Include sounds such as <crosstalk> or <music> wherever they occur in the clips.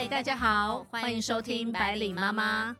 嗨，大家好，欢迎收听百里妈妈，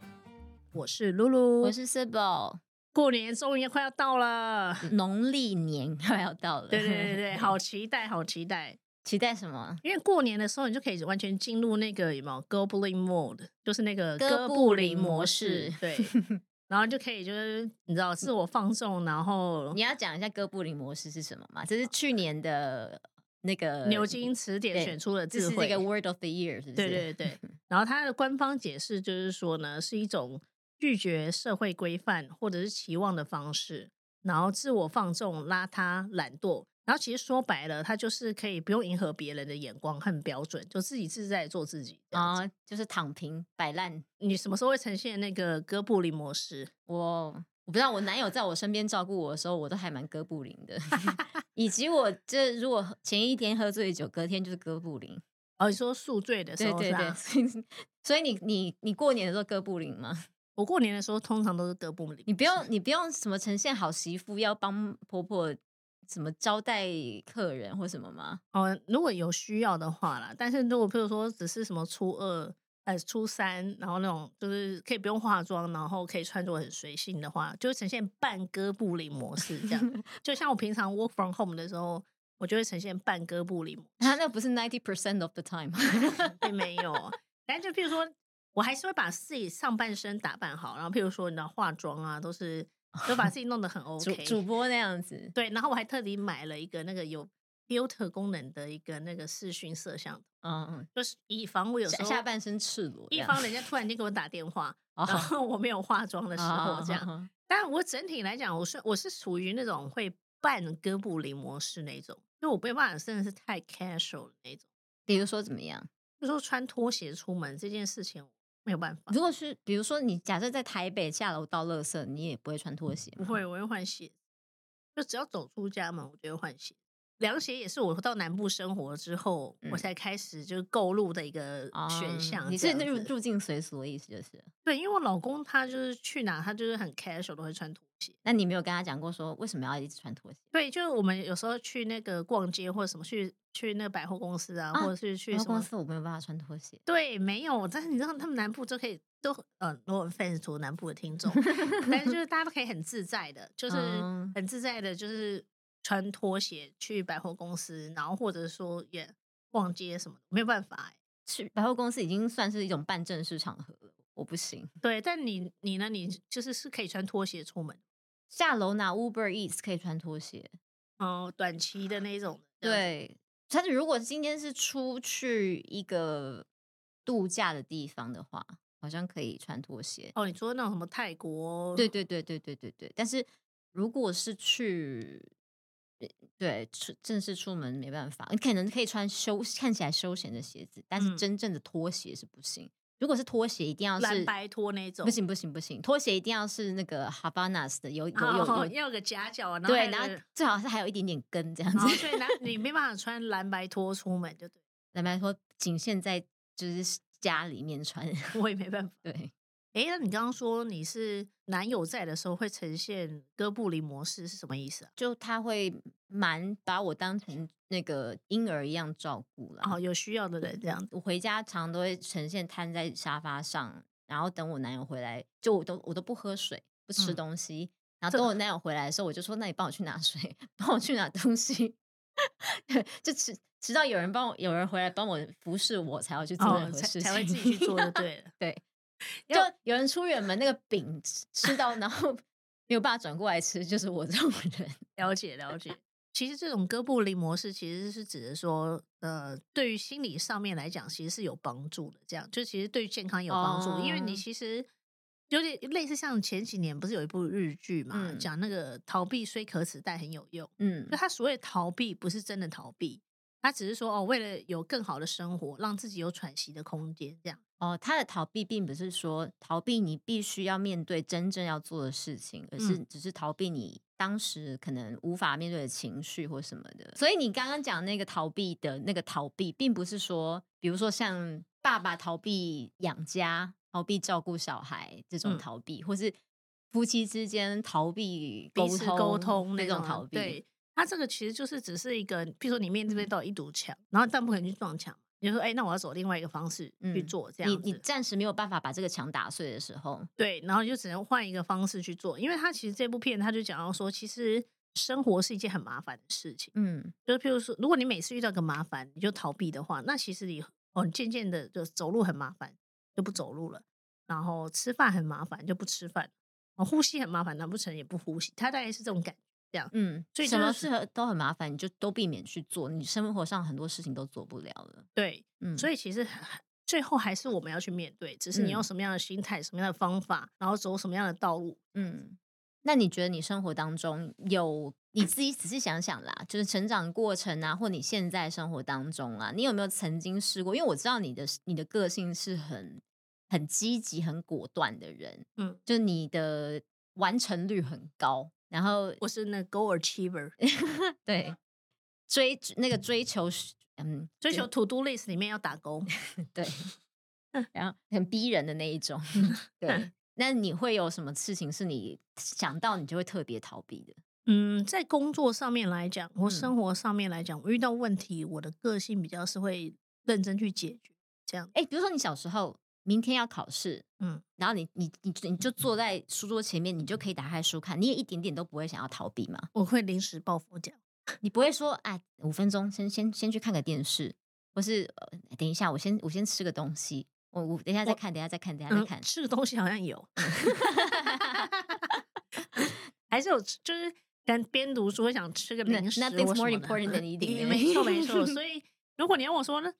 我是露露，我是 Sibyl。过年终于快要到了，农历年快要到了，对对对对，<laughs> 好期待，好期待，期待什么？因为过年的时候，你就可以完全进入那个有没有 g o b l i n mode，就是那个哥布林模式，对，<laughs> 然后就可以就是你知道自我放纵，然后你要讲一下哥布林模式是什么吗？这是去年的。那个牛津词典选出了智慧，这是一个 Word of the Year，是不是？对对对。<laughs> 然后它的官方解释就是说呢，是一种拒绝社会规范或者是期望的方式，然后自我放纵、邋遢、懒惰。然后其实说白了，它就是可以不用迎合别人的眼光和标准，就自己自在做自己啊，就是躺平摆烂。你什么时候会呈现那个哥布林模式？我。我不知道我男友在我身边照顾我的时候，我都还蛮哥布林的，<laughs> 以及我这如果前一天喝醉酒，隔天就是哥布林。哦，你说宿醉的时候，对对对。所以你你你过年的时候哥布林吗？我过年的时候通常都是哥布林。你不用你不用什么呈现好媳妇，要帮婆婆什么招待客人或什么吗？哦，如果有需要的话啦，但是如果譬如说只是什么初二。呃，初三，然后那种就是可以不用化妆，然后可以穿着很随性的话，就会呈现半哥布林模式这样。<laughs> 就像我平常 work from home 的时候，我就会呈现半哥布林。他那不是 ninety percent of the time，<laughs> 并没有。但就譬如说，我还是会把自己上半身打扮好，然后譬如说，你知道化妆啊，都是都把自己弄得很 <laughs> OK，主播那样子。对，然后我还特地买了一个那个有。Filter 功能的一个那个视讯摄像，嗯嗯，就是以防我有时候下半身赤裸，以防人家突然间给我打电话，<laughs> 然后我没有化妆的时候这样。但我整体来讲，我是我是属于那种会半哥布林模式那种，因为我没有办法，真的是太 casual 的那种。比如说怎么样？就说穿拖鞋出门这件事情没有办法。如果是比如说你假设在台北下楼到垃圾，你也不会穿拖鞋？不会，我会换鞋。就只要走出家门，我就会换鞋。凉鞋也是我到南部生活之后，我才开始就是购入的一个选项。你是入入境随俗的意思，就是对，因为我老公他就是去哪，他就是很 casual 都会穿拖鞋。那你没有跟他讲过说为什么要一直穿拖鞋？对，就是我们有时候去那个逛街或者什么，去去那个百货公司啊，或者是去什么公司，我没有办法穿拖鞋。对，没有。但是你知道，他们南部就可以都呃，我 fans 除南部的听众，但是就是大家都可以很自在的，就是很自在的，就是。穿拖鞋去百货公司，然后或者说也逛街什么的，没有办法哎。去百货公司已经算是一种半正式场合了，我不行。对，但你你呢？你就是是可以穿拖鞋出门，下楼拿 Uber Eats 可以穿拖鞋哦，短期的那种。对，但是如果今天是出去一个度假的地方的话，好像可以穿拖鞋。哦，你说那种什么泰国？对对对对对对对。但是如果是去对，出正式出门没办法，你可能可以穿休看起来休闲的鞋子，但是真正的拖鞋是不行。如果是拖鞋，一定要是蓝白拖那种，不行不行不行，拖鞋一定要是那个 Havanas 的，有有有有要个夹脚，对，然后最好是还有一点点跟这样子。所以那你没办法穿蓝白拖出门，就对。蓝白拖仅限在就是家里面穿，我也没办法。<laughs> 对。哎，那你刚刚说你是男友在的时候会呈现哥布林模式是什么意思啊？就他会蛮把我当成那个婴儿一样照顾了。哦，有需要的人这样子。我回家常都会呈现瘫在沙发上，然后等我男友回来，就我都我都不喝水，不吃东西。然后等我男友回来的时候，我就说：“那你帮我去拿水，帮我去拿东西。<laughs> ”就直直到有人帮我，有人回来帮我服侍我，才要去做任何事情，才会自己去做就 <laughs> 对了。对。就有人出远门，那个饼吃到，然后 <laughs> 没有办法转过来吃，就是我这种人。<laughs> 了解了解。<laughs> 其实这种哥布林模式，其实是指的说，呃，对于心理上面来讲，其实是有帮助的。这样就其实对于健康有帮助，因为你其实有点类似像前几年不是有一部日剧嘛，讲那个逃避虽可耻但很有用。嗯，就他所谓逃避，不是真的逃避。他只是说哦，为了有更好的生活，让自己有喘息的空间，这样哦。他的逃避并不是说逃避你必须要面对真正要做的事情，而是只是逃避你当时可能无法面对的情绪或什么的。所以你刚刚讲那个逃避的那个逃避，并不是说，比如说像爸爸逃避养家、逃避照顾小孩这种逃避，或是夫妻之间逃避沟通沟通那种逃避。对。他这个其实就是只是一个，譬如说你面这边都有一堵墙，然后但不可能去撞墙，你就说，哎，那我要走另外一个方式去做，这样子。你你暂时没有办法把这个墙打碎的时候，对，然后就只能换一个方式去做。因为他其实这部片他就讲到说，其实生活是一件很麻烦的事情。嗯，就是譬如说，如果你每次遇到个麻烦你就逃避的话，那其实你哦，渐渐的就走路很麻烦就不走路了，然后吃饭很麻烦就不吃饭，哦，呼吸很麻烦难不成也不呼吸？他大概是这种感觉。这样，嗯，所以什么事都很麻烦，你就都避免去做，你生活上很多事情都做不了了。对，嗯，所以其实最后还是我们要去面对，只是你用什么样的心态、什么样的方法，然后走什么样的道路。嗯，那你觉得你生活当中有你自己仔细想想啦，就是成长过程啊，或你现在生活当中啊，你有没有曾经试过？因为我知道你的你的个性是很很积极、很果断的人，嗯，就你的完成率很高。然后我是那 goal achiever，<laughs> 对，追那个追求，嗯，追求 to do list 里面要打勾，<laughs> 对，然后很逼人的那一种，<laughs> 对。那你会有什么事情是你想到你就会特别逃避的？嗯，在工作上面来讲，或生活上面来讲，我遇到问题，我的个性比较是会认真去解决，这样。哎，比如说你小时候。明天要考试，嗯，然后你你你你就坐在书桌前面，你就可以打开书看，你也一点点都不会想要逃避嘛？我会临时抱佛脚，你不会说哎，五分钟先先先去看个电视，或是等一下我先我先吃个东西，我我等一下再看，等一下再看，等一下再看，吃个东西好像有，<laughs> 还是有，就是但边读书会想吃个零食，那 more important than eating，没错没错，所以如果你要我说呢？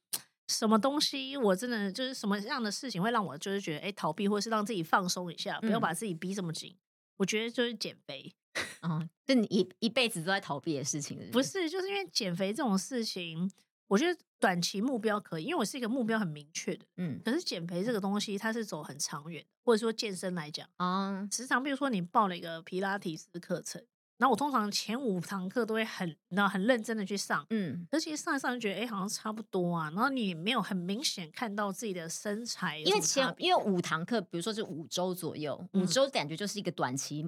什么东西我真的就是什么样的事情会让我就是觉得哎逃避，或者是让自己放松一下，不要把自己逼这么紧。我觉得就是减肥，嗯，就你一一辈子都在逃避的事情。不是，就是因为减肥这种事情，我觉得短期目标可以，因为我是一个目标很明确的，嗯。可是减肥这个东西，它是走很长远，或者说健身来讲啊，时常比如说你报了一个皮拉提斯课程。然后我通常前五堂课都会很，然后很认真的去上，嗯，而且上一上就觉得，哎，好像差不多啊。然后你没有很明显看到自己的身材，因为前因为五堂课，比如说是五周左右，五周感觉就是一个短期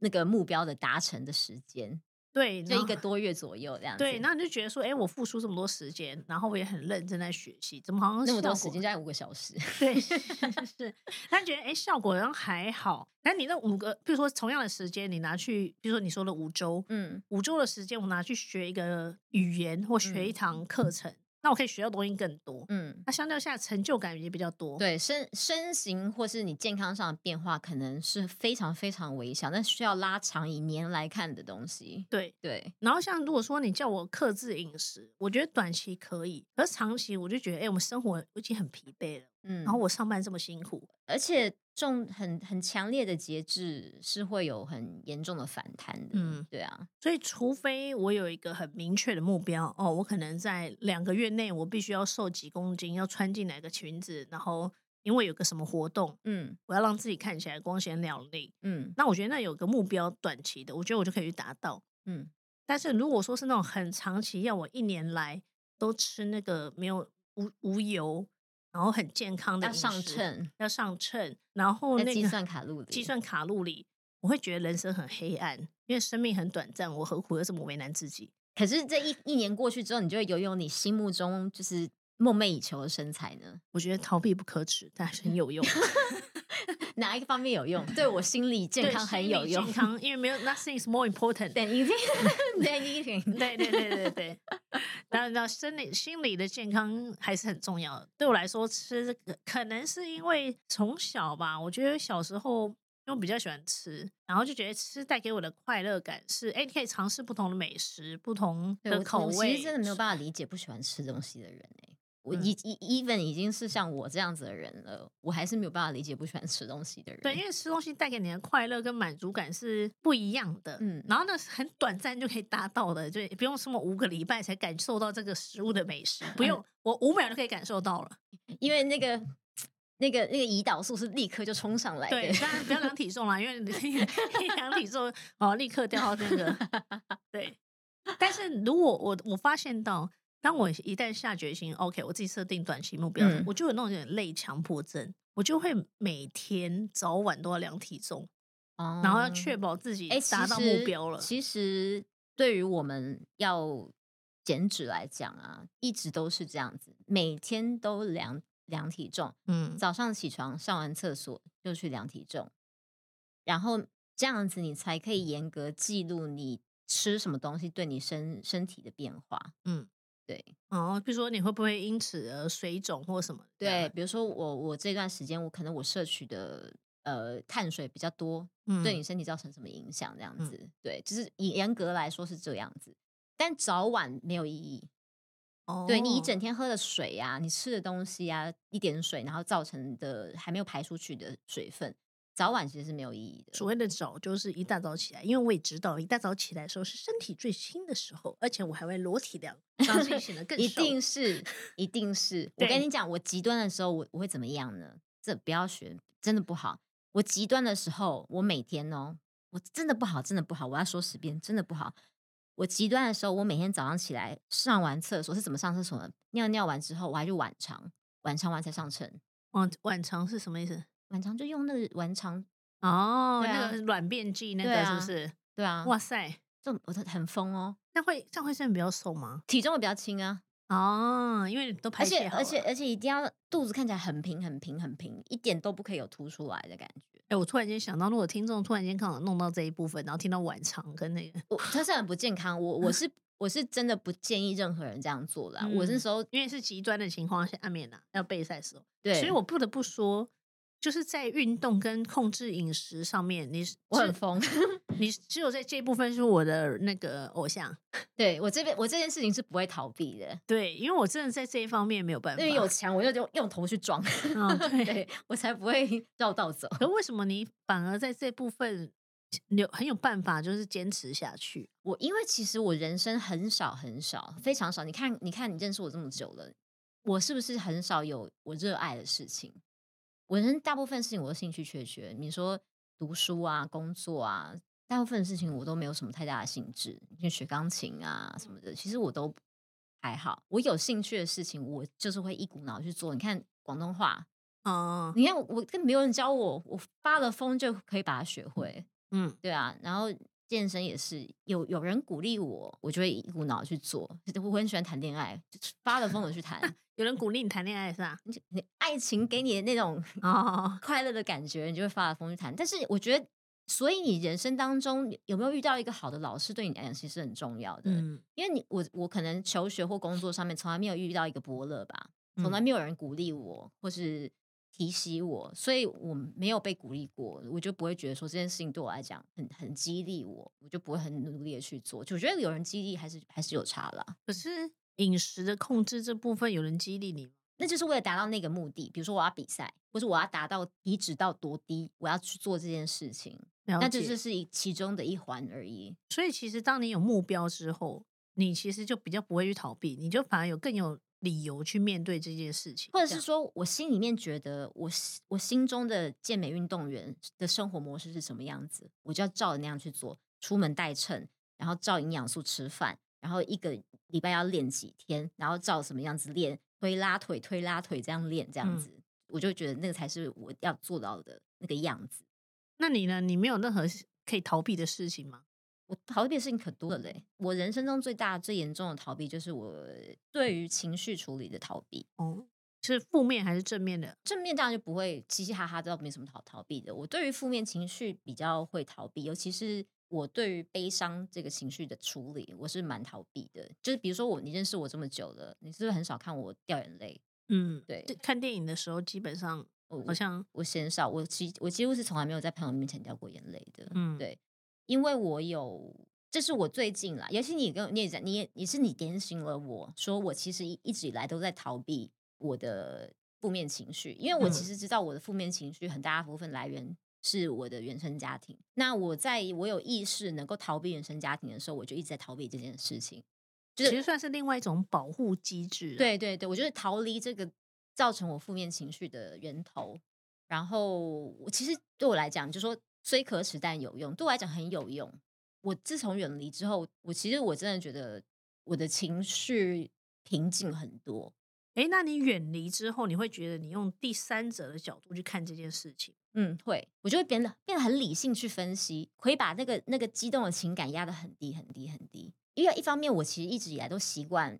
那个目标的达成的时间。对，就一个多月左右这样。对，那你就觉得说，哎，我付出这么多时间，然后我也很认真在学习，怎么好像那么多时间在五个小时？对，是。他觉得，哎，效果好像还好。但你那五个，比如说同样的时间，你拿去，比如说你说的五周，嗯，五周的时间，我拿去学一个语言或学一堂课程。那我可以学到东西更多，嗯，那相较下成就感也比较多。对身身形或是你健康上的变化，可能是非常非常微小，但需要拉长以年来看的东西。对对。然后像如果说你叫我克制饮食，我觉得短期可以，而长期我就觉得，哎，我们生活已经很疲惫了，嗯，然后我上班这么辛苦，而且。重很很强烈的节制是会有很严重的反弹的，嗯，对啊，所以除非我有一个很明确的目标，哦，我可能在两个月内我必须要瘦几公斤，要穿进哪个裙子，然后因为有个什么活动，嗯，我要让自己看起来光鲜亮丽，嗯，那我觉得那有个目标短期的，我觉得我就可以去达到，嗯，但是如果说是那种很长期，要我一年来都吃那个没有无无油。然后很健康的要上秤，要上秤，然后那个计算卡路里，计算卡路里，我会觉得人生很黑暗，因为生命很短暂，我何苦要这么为难自己？可是这一一年过去之后，你就会拥有你心目中就是梦寐以求的身材呢？我觉得逃避不可耻，但是很有用。<laughs> 哪一个方面有用？对我心理健康很有用。健康，因为没有 nothing is more important than eating than eating。对对对对对。然后，然后生理、心理的健康还是很重要的。对我来说，吃可能是因为从小吧，我觉得小时候因为比较喜欢吃，然后就觉得吃带给我的快乐感是，哎，你可以尝试不同的美食、不同的口味。其实真的没有办法理解不喜欢吃东西的人哎。我已已 even 已经是像我这样子的人了，我还是没有办法理解不喜欢吃东西的人。对，因为吃东西带给你的快乐跟满足感是不一样的。嗯，然后呢，很短暂就可以达到的，就不用什么五个礼拜才感受到这个食物的美食，不用我五秒就可以感受到了。<laughs> 因为那个那个那个胰岛素是立刻就冲上来的。对，当然不要量体重啦，因为一 <laughs> 量体重哦，立刻掉到那个。<laughs> 对，但是如果我我发现到。当我一旦下决心，OK，我自己设定短期目标，我就有那种有点累强迫症，我就会每天早晚都要量体重，然后要确保自己达到目标了。其实对于我们要减脂来讲啊，一直都是这样子，每天都量量体重，嗯，早上起床上完厕所就去量体重，然后这样子你才可以严格记录你吃什么东西对你身身体的变化。嗯，对哦，比如说你会不会因此而水肿或什么？对，，比如说我我这段时间我可能我摄取的呃碳水比较多，嗯，对你身体造成什么影响？这样嗯子，对，就是以严格来说是这样子，但早晚没有意义。哦，对你一整天喝的水啊，你吃的东西啊，一点水，然后造成的还没有排出去的水分，早晚其实是没有意义的。所谓的早就是一大早起来，因为我也知道一大早起来的时候是身体最轻的时候，而且我还会裸体量，让自己显得更一定是，一定是。我跟你讲，我极端的时候，我我会怎么样呢？这不要学，真的不好。我极端的时候，我每天哦，我真的不好，真的不好。我要说十遍，真的不好。我极端的时候，我每天早上起来上完厕所是怎么上厕所呢？尿尿完之后，我还去晚肠，晚肠完才上称。晚晚肠是什么意思？晚肠就用那个晚肠，哦，那个软便剂那个是不是？对啊，哇塞，这我很很疯哦，那会这样会真的比较瘦吗？体重会比较轻啊。哦，因为都排而且而且而且一定要肚子看起来很平很平很平，一点都不可以有凸出来的感觉。哎，我突然间想到，如果听众突然间刚好弄到这一部分，然后听到晚肠跟那个，我它是很不健康，我 <laughs> 我是我是真的不建议任何人这样做啦。我那嗯时候因为是极端的情况下面呐、要备赛的时候，对，所以我不得不说，就是在运动跟控制饮食上面，你是只我很疯。你只有在这一部分是我的那个偶像，<laughs> 对我这边我这件事情是不会逃避的，对，因为我真的在这一方面没有办法，因为有墙我就用用头去撞，嗯 <laughs> 对。对我才不会 <laughs> 绕道走。可为什么你反而在这部分有很有办法，就是坚持下去？我因为其实我人生很少很少非常少，你看你看你认识我这么久了，我是不是很少有我热爱的事情？我人生大部分事情我都兴趣缺缺。你说读书啊、工作啊，大部分事情我都没有什么太大的兴致，就学钢琴啊什么的，其实我都还好。我有兴趣的事情，我就是会一股脑去做。你看广东话，哦，你看我我根本没有人教我，我发了疯就可以把它学会。嗯，对啊，然后健身也是有有人鼓励我，我就会一股脑去做。我很喜欢谈恋爱，就是发了疯的去谈。<laughs> 有人鼓励你谈恋爱是吧？你你爱情给你的那种 <laughs> 哦，快乐的感觉，你就会发了疯去谈。但是我觉得，所以你人生当中有没有遇到一个好的老师，对你来讲其实很重要的。嗯，因为你我我可能求学或工作上面从来没有遇到一个伯乐吧，从来嗯没有人鼓励我或是提醒我，所以我没有被鼓励过，我就不会觉得说这件事情对我来讲很很激励我，我就不会很努力的去做。就我觉得有人激励还是还是有差啦，可是饮食的控制这部分有人激励你吗？那就是为了达到那个目的。比如说我要比赛，或是我要达到体脂到多低，我要去做这件事情，那这就是一其中的一环而已。所以其实当你有目标之后，你其实就比较不会去逃避，你就反而有更有理由去面对这件事情，或者是说我心里面觉得我心我心中的健美运动员的生活模式是什么样子，我就要照着那样去做。出门带秤，然后照营养素吃饭，然后一个礼拜要练几天，然后照什么样子练，推拉腿、推拉腿这样练，这样嗯子，我就觉得那个才是我要做到的那个样子。那你呢？你没有任何可以逃避的事情吗？我逃避的事情可多了嘞。我人生中最大、最严重的逃避，就是我对于情绪处理的逃避。哦，是负面还是正面的？正面当然就不会嘻嘻哈哈，都没什么逃逃避的。我对于负面情绪比较会逃避，尤其是我对于悲伤这个情绪的处理，我是蛮逃避的。就是比如说我，你认识我这么久了，你是不是很少看我掉眼泪？嗯，对看电影的时候，基本上我好像我嫌少，我几我几乎是从来没有在朋友面前掉过眼泪的。嗯对，因为我有，这是我最近啦，尤其你跟你也讲，你也也是你点醒了我说，我其实一一直以来都在逃避我的负面情绪，因为我其嗯实知道我的负面情绪很大部分来源是我的原生家庭。那我在我有意识能够逃避原生家庭的时候，我就一直在逃避这件事情。就是其实算是另外一种保护机制。，对对对，我就是逃离这个造成我负面情绪的源头。然后我其实对我来讲，就说虽可耻但有用，对我来讲很有用。我自从远离之后，我其实我真的觉得我的情绪平静很多。哎，那你远离之后，你会觉得你用第三者的角度去看这件事情，嗯，会，我就会变得变得很理性去分析，可以把那个那个激动的情感压得很低很低很低。因为一方面我其实一直以来都习惯，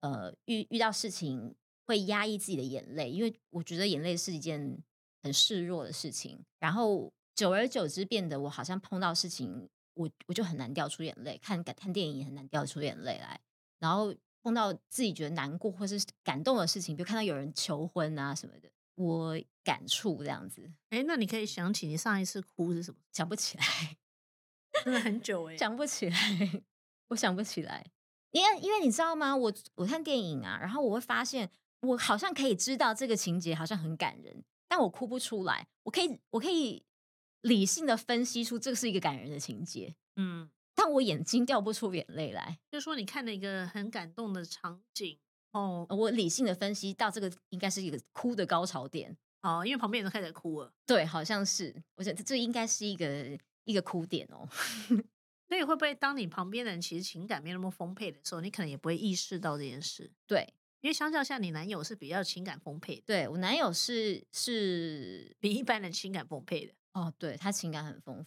呃，遇遇到事情会压抑自己的眼泪，因为我觉得眼泪是一件很示弱的事情。然后久而久之，变得我好像碰到事情，我我就很难掉出眼泪，看看电影也很难掉出眼泪来。然后碰到自己觉得难过或是感动的事情，比如看到有人求婚啊什么的，我感触这样子。哎，那你可以想起你上一次哭是什么？想不起来，<laughs> 真的很久哎，想不起来。我想不起来，因为因为你知道吗？我我看电影啊，然后我会发现，我好像可以知道这个情节好像很感人，但我哭不出来。我可以我可以理性的分析出这是一个感人的情节，嗯，但我眼睛掉不出眼泪来。就说你看了一个很感动的场景，哦，我理性的分析到这个应该是一个哭的高潮点，哦，因为旁边人都开始哭了，对，好像是，我觉得这应该是一个一个哭点哦。<laughs> 所以会不会当你旁边的人其实情感没那么丰沛的时候，你可能也不会意识到这件事？对，因为相较下，你男友是比较情感丰沛的。对我男友是是比一般人情感丰沛的。哦，对他情感很丰富，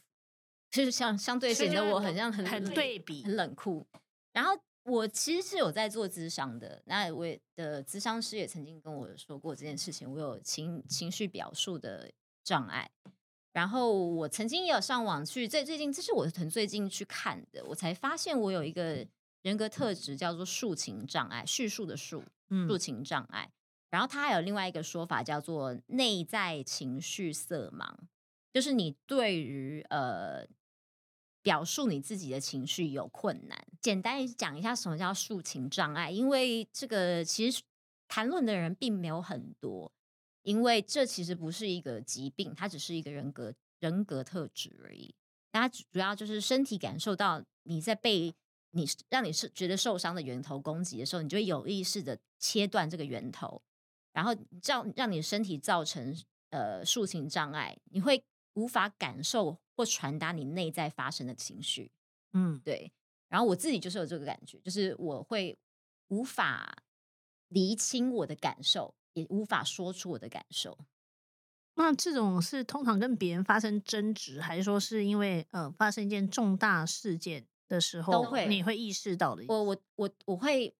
就是相相对显得我很像很很对比，很冷酷。然后我其实是有在做咨商的，那我的咨商师也曾经跟我说过这件事情，我有情情绪表述的障碍。然后我曾经也有上网去，在最近，这是我很最近去看的，我才发现我有一个人格特质叫做述情障碍，叙述的述，述情障碍。然后它还有另外一个说法叫做内在情绪色盲，就是你对于呃表述你自己的情绪有困难。简单讲一下什么叫抒情障碍，因为这个其实谈论的人并没有很多。因为这其实不是一个疾病，它只是一个人格人格特质而已。它主要就是身体感受到你在被你让你是觉得受伤的源头攻击的时候，你就会有意识的切断这个源头，然后让让你身体造成呃抒情障碍，你会无法感受或传达你内在发生的情绪。嗯，对。然后我自己就是有这个感觉，就是我会无法厘清我的感受。也无法说出我的感受。那这种是通常跟别人发生争执，还是说是因为呃发生一件重大事件的时候，都会你会意识到的？我我我我会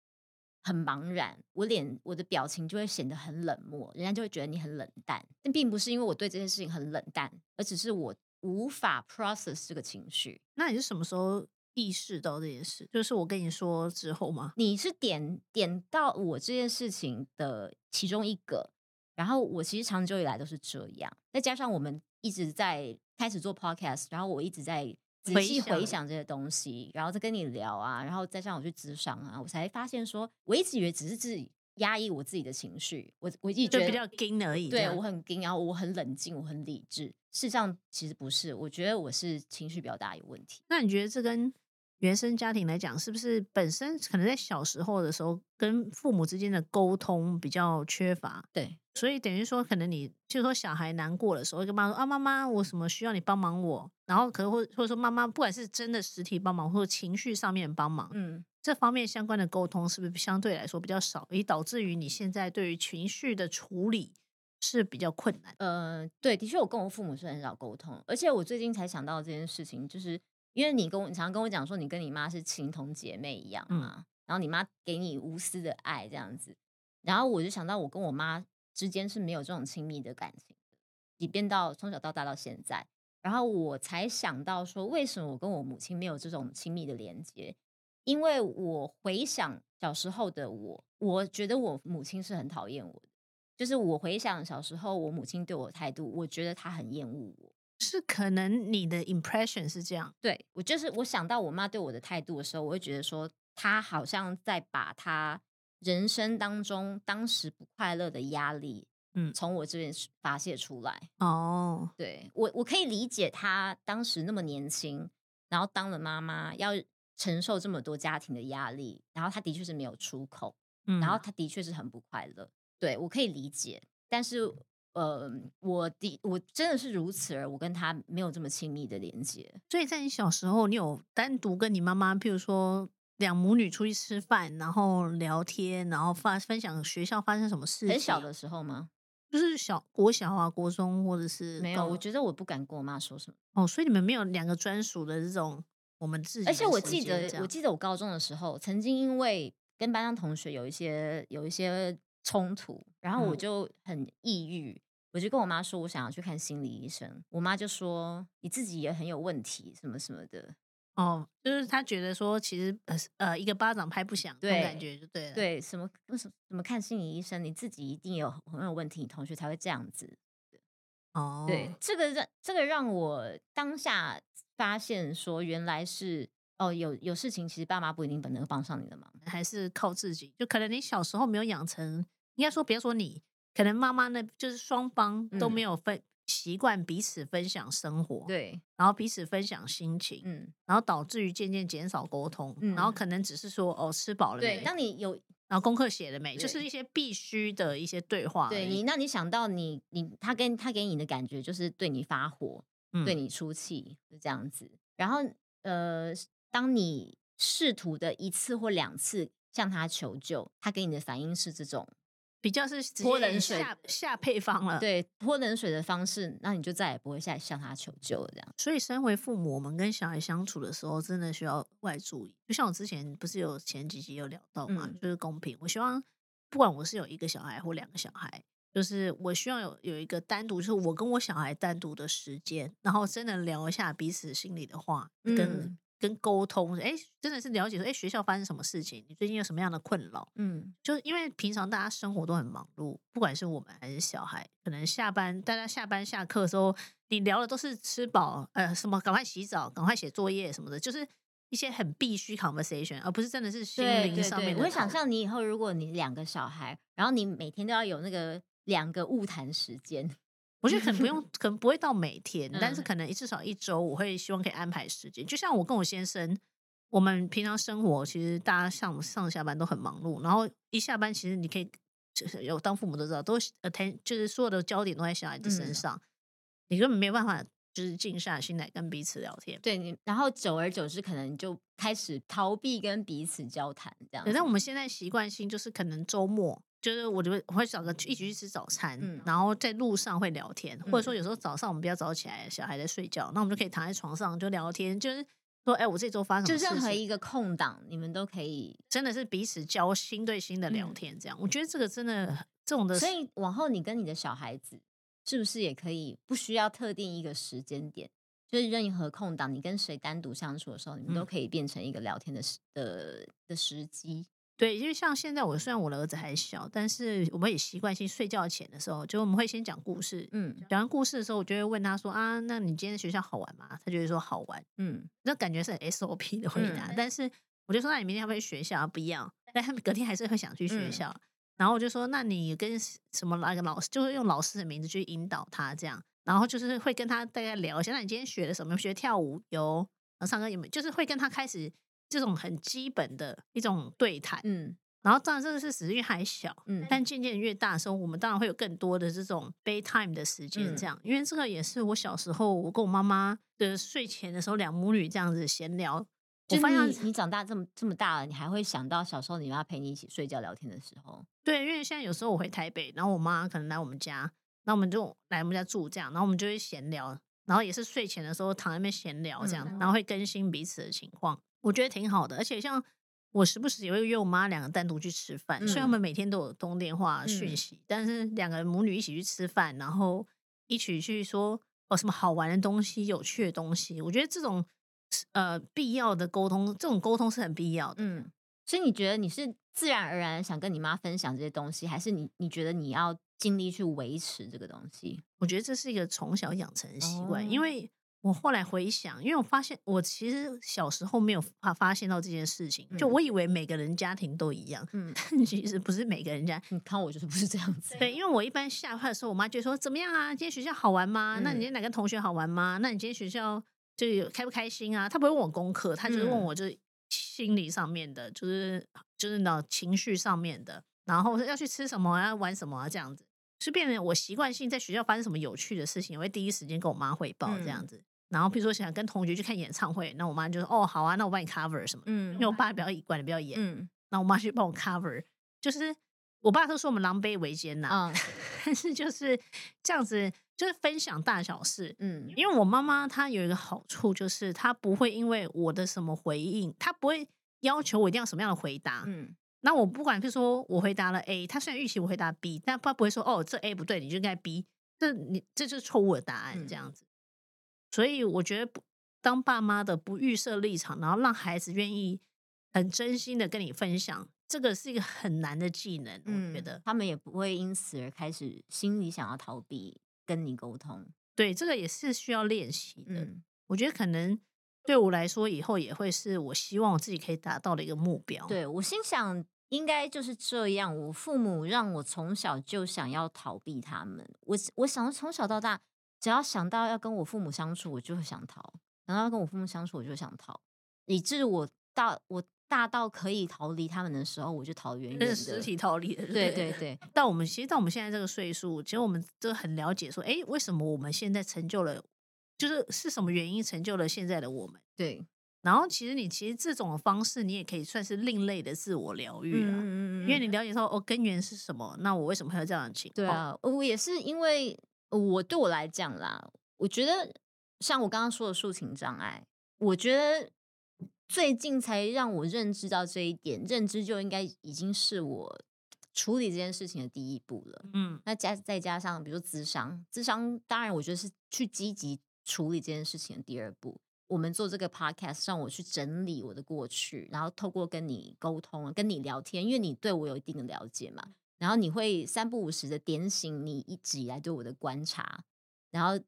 很茫然，我脸我的表情就会显得很冷漠，人家就会觉得你很冷淡。但并不是因为我对这件事情很冷淡，而只是我无法 process 这个情绪。那你是什么时候？意识到这件事，就是我跟你说之后吗？你是点点到我这件事情的其中一个，然后我其实长久以来都是这样，再加上我们一直在开始做 podcast，然后我一直在仔细回想这些东西，然后再跟你聊啊，然后再让我去咨商啊，我才发现说，我一直以为只是自己压抑我自己的情绪，我我一直觉得比较硬而已，对我很硬，然后我很冷静，我很理智，事实上其实不是，我觉得我是情绪表达有问题。那你觉得这跟？原生家庭来讲，是不是本身可能在小时候的时候，跟父母之间的沟通比较缺乏？对，所以等于说，可能你就是说小孩难过的时候，跟妈说啊，妈妈，我什么需要你帮忙我？然后可能或或者说妈妈，不管是真的实体帮忙，或者情绪上面帮忙，嗯，这方面相关的沟通是不是相对来说比较少，以导致于你现在对于情绪的处理是比较困难？呃，对，的确，我跟我父母是很少沟通，而且我最近才想到这件事情，就是。因为你跟我常常跟我讲说，你跟你妈是情同姐妹一样嘛，然后你妈给你无私的爱这样子，然后我就想到我跟我妈之间是没有这种亲密的感情的，即便到从小到大到现在，然后我才想到说，为什么我跟我母亲没有这种亲密的连接？因为我回想小时候的我，我觉得我母亲是很讨厌我的，就是我回想小时候我母亲对我的态度，我觉得她很厌恶我。是可能你的 impression 是这样，对我就是我想到我妈对我的态度的时候，我会觉得说她好像在把她人生当中当时不快乐的压力，嗯，从我这边发泄出来。哦，对我我可以理解她当时那么年轻，然后当了妈妈要承受这么多家庭的压力，然后她的确是没有出口，嗯，然后她的确是很不快乐。对我可以理解，但是。呃，我的我真的是如此，而我跟他没有这么亲密的连接。所以在你小时候，你有单独跟你妈妈，譬如说两母女出去吃饭，然后聊天，然后发分享学校发生什么事？很小的时候吗？就是小国小啊，国中或者是没有。我觉得我不敢跟我妈说什么。哦，所以你们没有两个专属的这种我们自己。而且我记得，我记得我高中的时候，曾经因为跟班上同学有一些有一些冲突，然后我就很抑郁，我就跟我妈说，我想要去看心理医生。我妈就说，你自己也很有问题，什么什么的。哦，就是他觉得说，其实呃呃，一个巴掌拍不响，这种感觉就对了。对，什么为什么怎么看心理医生，你自己一定有很有问题，同学才会这样子。哦，对，这个让这个让我当下发现说，原来是哦，有有事情，其实爸妈不一定能帮上你的忙，还是靠自己。就可能你小时候没有养成，应该说别说你，可能妈妈那就是双方都没有分。习惯彼此分享生活，对，然后彼此分享心情，嗯，然后导致于渐渐减少沟通，嗯然后可能只是说哦吃饱了没？对，当你有然后功课写了没？就是一些必须的一些对话。对你，那你想到你你他跟他给你的感觉就是对你发火，对你出气，是这样子。然后呃，当你试图的一次或两次向他求救，他给你的反应是这种。比较是泼冷水下下配方了，对泼冷水的方式，那你就再也不会再向他求救了。这样，所以身为父母，我们跟小孩相处的时候，真的需要外注意。就像我之前不是有前几集有聊到嘛，就是公平。我希望不管我是有一个小孩或两个小孩，就是我希望有有一个单独，就是我跟我小孩单独的时间，然后真的聊一下彼此心里的话，跟。跟沟通，哎，真的是了解说，哎，学校发生什么事情？你最近有什么样的困扰？嗯，就因为平常大家生活都很忙碌，不管是我们还是小孩，可能下班大家下班下课的时候，你聊的都是吃饱，呃，什么赶快洗澡，赶快写作业什么的，就是一些很必须 conversation，而不是真的是心灵上面。我会想象你以后，如果你两个小孩，然后你每天都要有那个两个物谈时间。我觉得 <laughs> 可能不用，可能不会到每天，但是可能至少一周，我会希望可以安排时间。就像我跟我先生，我们平常生活其实大家上上下班都很忙碌，然后一下班，其实你可以就是有当父母都知道，都 attend，就是所有的焦点都在小孩子身上，你根本没有办法就是静下心来跟彼此聊天。对你，然后久而久之，可能就开始逃避跟彼此交谈这样。但我们现在习惯性就是可能周末。就是我就会我会找个一起去吃早餐，然后在路上会聊天，或者说有时候早上我们比较早起来，小孩在睡觉，那我们就可以躺在床上就聊天，就是说，哎，我这周发生什么就任何一个空档，你们都可以，真的是彼此交心对心的聊天，这样，我觉得这个真的这种的，所以往后你跟你的小孩子是不是也可以不需要特定一个时间点，就是任何空档，你跟谁单独相处的时候，你们都可以变成一个聊天的时的的时机。对，因为像现在我虽然我的儿子还小，但是我们也习惯性睡觉前的时候，就我们会先讲故事。嗯，讲完故事的时候，我就会问他说：“啊，那你今天学校好玩吗？”他就会说：“好玩。”嗯，那感觉是 SOP 的回答。但是我就说：“那你明天要不要去学校？”啊不要，但他们隔天还是会想去学校。然后我就说：“那你跟什么那个老师，就是用老师的名字去引导他这样。然后就是会跟他大概聊一下，那你今天学了什么？学跳舞有，然后唱歌有没有？就是会跟他开始。”这种很基本的一种对谈，嗯，然后当然这个是时因还小，嗯，但渐渐越大的时候，我们当然会有更多的这种 day time 的时间，这样，因为这个也是我小时候我跟我妈妈的睡前的时候，两母女这样子闲聊。我发现你长大这么这么大了，你还会想到小时候你妈陪你一起睡觉聊天的时候。对，因为现在有时候我回台北，然后我妈可能来我们家，那我们就来我们家住这样，然后我们就会闲聊，然后也是睡前的时候躺在那边闲聊这样，然后会更新彼此的情况。我觉得挺好的，而且像我时不时也会约我妈两个单独去吃饭，虽然我们每天都有通电话讯息，但是两个母女一起去吃饭，然后一起去说哦什么好玩的东西、有趣的东西，我觉得这种呃必要的沟通，这种沟通是很必要的。嗯，所以你觉得你是自然而然想跟你妈分享这些东西，还是你你觉得你要尽力去维持这个东西？我觉得这是一个从小养成的习惯，因为。我后来回想，因为我发现我其实小时候没有发发现到这件事情，就我以为每个人家庭都一样，嗯，但其实不是每个人家。你看我就是不是这样子。对，因为我一般下课的时候，我妈就说怎么样啊？今天学校好玩吗？那你今天哪个同学好玩吗？那你今天学校就有开不开心啊？她不会问我功课，她就是问我就是心理上面的，就是就是那情绪上面的，然后要去吃什么，要玩什么这样子，是变成我习惯性在学校发生什么有趣的事情，我会第一时间跟我妈汇报这样子。然后，比如说想跟同学去看演唱会，那我妈就说：“哦，好啊，那我帮你 cover 什么？嗯，因为我爸比较管的比较严，嗯，那我妈去帮我 cover，就是我爸都说我们狼狈为奸呐，嗯 <laughs> 但是就是这样子，就是分享大小事。嗯因为我妈妈她有一个好处，就是她不会因为我的什么回应，她不会要求我一定要什么样的回答。嗯那我不管，比如说我回答了 A，她虽然预期我回答 B，但她不会说哦，这 A 不对，你就应该 B，这你这就是错误的答案，嗯这样子。所以我觉得不，当爸妈的不预设立场，然后让孩子愿意很真心的跟你分享，这个是一个很难的技能，我觉得。他们也不会因此而开始心里想要逃避跟你沟通。对，这个也是需要练习的。嗯我觉得可能对我来说，以后也会是我希望我自己可以达到的一个目标。，对我心想，应该就是这样。我父母让我从小就想要逃避他们。我我想从小到大，只要想到要跟我父母相处，我就会想逃；想到要跟我父母相处，我就想逃，以致我大我大到可以逃离他们的时候，我就逃远远的。实体逃离的。对对对，到我们其实到我们现在这个岁数，其实我们都很了解说，哎，为什么我们现在成就了，就是是什么原因成就了现在的我们？对，然后其实你其实这种方式，你也可以算是另类的自我疗愈啊。嗯因为你了解到哦根源是什么，那我为什么会有这样的情况？对啊，我也是因为我对我来讲啦，我觉得像我刚刚说的抒情障碍，我觉得最近才让我认知到这一点，认知就应该已经是我处理这件事情的第一步了。嗯那加再加上比如说智商，智商当然我觉得是去积极处理这件事情的第二步。我们做这个 podcast，让我去整理我的过去，然后透过跟你沟通、跟你聊天，因为你对我有一定的了解嘛，然后你会三不五时的点醒你一直以来对我的观察，然后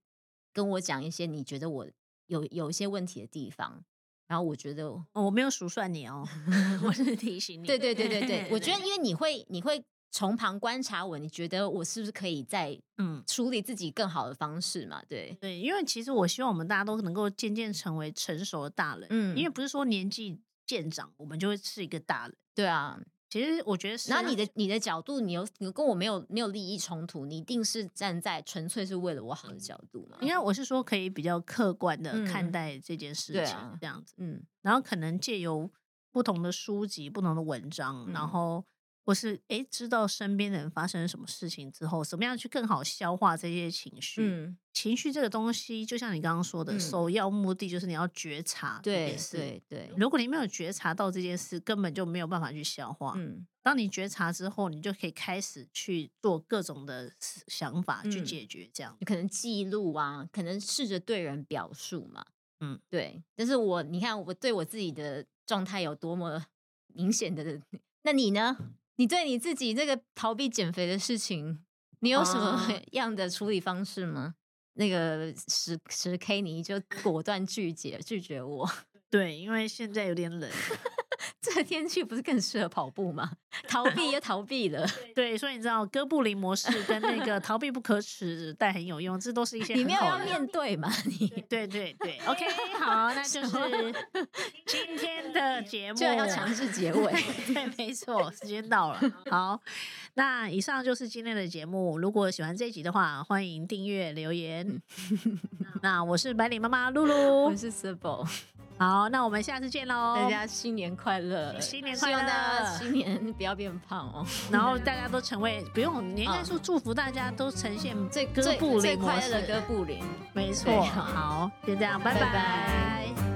跟我讲一些你觉得我有有一些问题的地方，然后我觉得哦我没有数算你哦，<laughs> 我是提醒你。对对对对对，我觉得因为你会你会从旁观察我，你觉得我是不是可以在嗯。处理自己更好的方式嘛？对，对，因为其实我希望我们大家都能够渐渐成为成熟的大人，嗯因为不是说年纪渐长我们就会是一个大人。对啊。其实我觉得是，然后你的你的角度，你有你跟我没有没有利益冲突，你一定是站在纯粹是为了我好的角度嘛？因为我是说可以比较客观的嗯看待这件事情，这样子。嗯然后可能借由不同的书籍、不同的文章，嗯然后或是诶知道身边的人发生了什么事情之后，怎么样去更好消化这些情绪。嗯，情绪这个东西，就像你刚刚说的，嗯首要目的就是你要觉察这对。对对，如果你没有觉察到这件事，根本就没有办法去消化。嗯当你觉察之后，你就可以开始去做各种的想法去嗯解决这样。你可能记录啊，可能试着对人表述嘛，嗯，对。但是我你看我对我自己的状态有多么明显的，那你呢？你对你自己这个逃避减肥的事情，你有什么啊 <laughs> 样的处理方式吗？那个十十 K 你就果断拒绝拒绝我，<laughs> 对，因为现在有点冷，这个天气不是更适合跑步吗？<laughs> 逃避又逃避了，对，所以你知道哥布林模式跟那个逃避不可耻但很有用，这都是一些你没有要面对嘛？你对对对，<laughs> OK，好，那就是今天的节目，就要强制结尾。<laughs> 对，没错，时间到了。好，那以上就是今天的节目。如果喜欢这一集的话，欢迎订阅留言。那我是白领妈妈露露我，是 Sibyl，好，那我们下次见喽。大家新年快乐，新年快乐。希望大家新年不要变胖哦。<laughs> 然后大家都成为不用，你应该说祝福大家都呈现最哥最最布林模式快乐的哥布林，没错。好，就这样，拜拜拜。拜